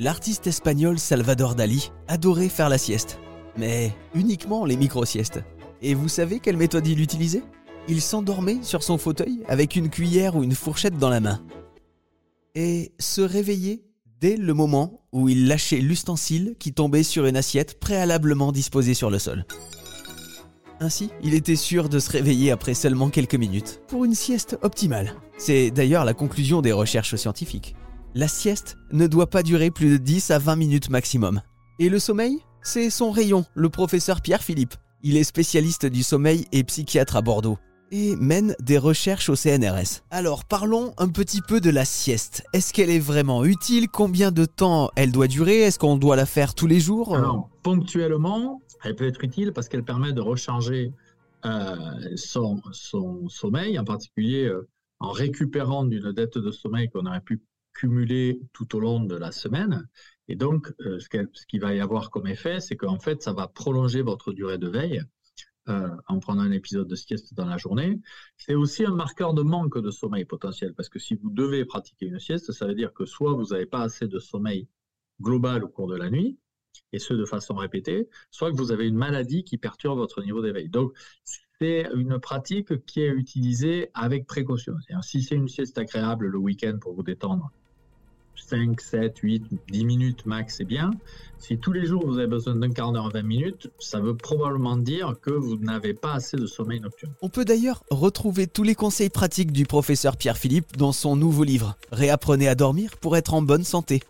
L'artiste espagnol Salvador Dali adorait faire la sieste, mais uniquement les micro-siestes. Et vous savez quelle méthode il utilisait? Il s'endormait sur son fauteuil avec une cuillère ou une fourchette dans la main. Et se réveillait dès le moment où il lâchait l'ustensile qui tombait sur une assiette préalablement disposée sur le sol. Ainsi, il était sûr de se réveiller après seulement quelques minutes, pour une sieste optimale. C'est d'ailleurs la conclusion des recherches scientifiques. La sieste ne doit pas durer plus de 10 à 20 minutes maximum. Et le sommeil? C'est son rayon, le professeur Pierre Philippe. Il est spécialiste du sommeil et psychiatre à Bordeaux et mène des recherches au CNRS. Alors parlons un petit peu de la sieste. Est-ce qu'elle est vraiment utile? Combien de temps elle doit durer? Est-ce qu'on doit la faire tous les jours? Alors, ponctuellement, elle peut être utile parce qu'elle permet de recharger euh, son, sommeil, en particulier euh, en récupérant d'une dette de sommeil qu'on aurait pu tout au long de la semaine. Et donc, euh, ce qu'il va y avoir comme effet, c'est qu'en fait, ça va prolonger votre durée de veille en prenant un épisode de sieste dans la journée. C'est aussi un marqueur de manque de sommeil potentiel, parce que si vous devez pratiquer une sieste, ça veut dire que soit vous n'avez pas assez de sommeil global au cours de la nuit, et ce de façon répétée, soit que vous avez une maladie qui perturbe votre niveau d'éveil. Donc, c'est une pratique qui est utilisée avec précaution. Si c'est une sieste agréable le week-end pour vous détendre, 5, 7, 8, 10 minutes max, c'est bien. Si tous les jours vous avez besoin d'un quart d'heure, 20 minutes, ça veut probablement dire que vous n'avez pas assez de sommeil nocturne. On peut d'ailleurs retrouver tous les conseils pratiques du professeur Pierre Philippe dans son nouveau livre Réapprenez à dormir pour être en bonne santé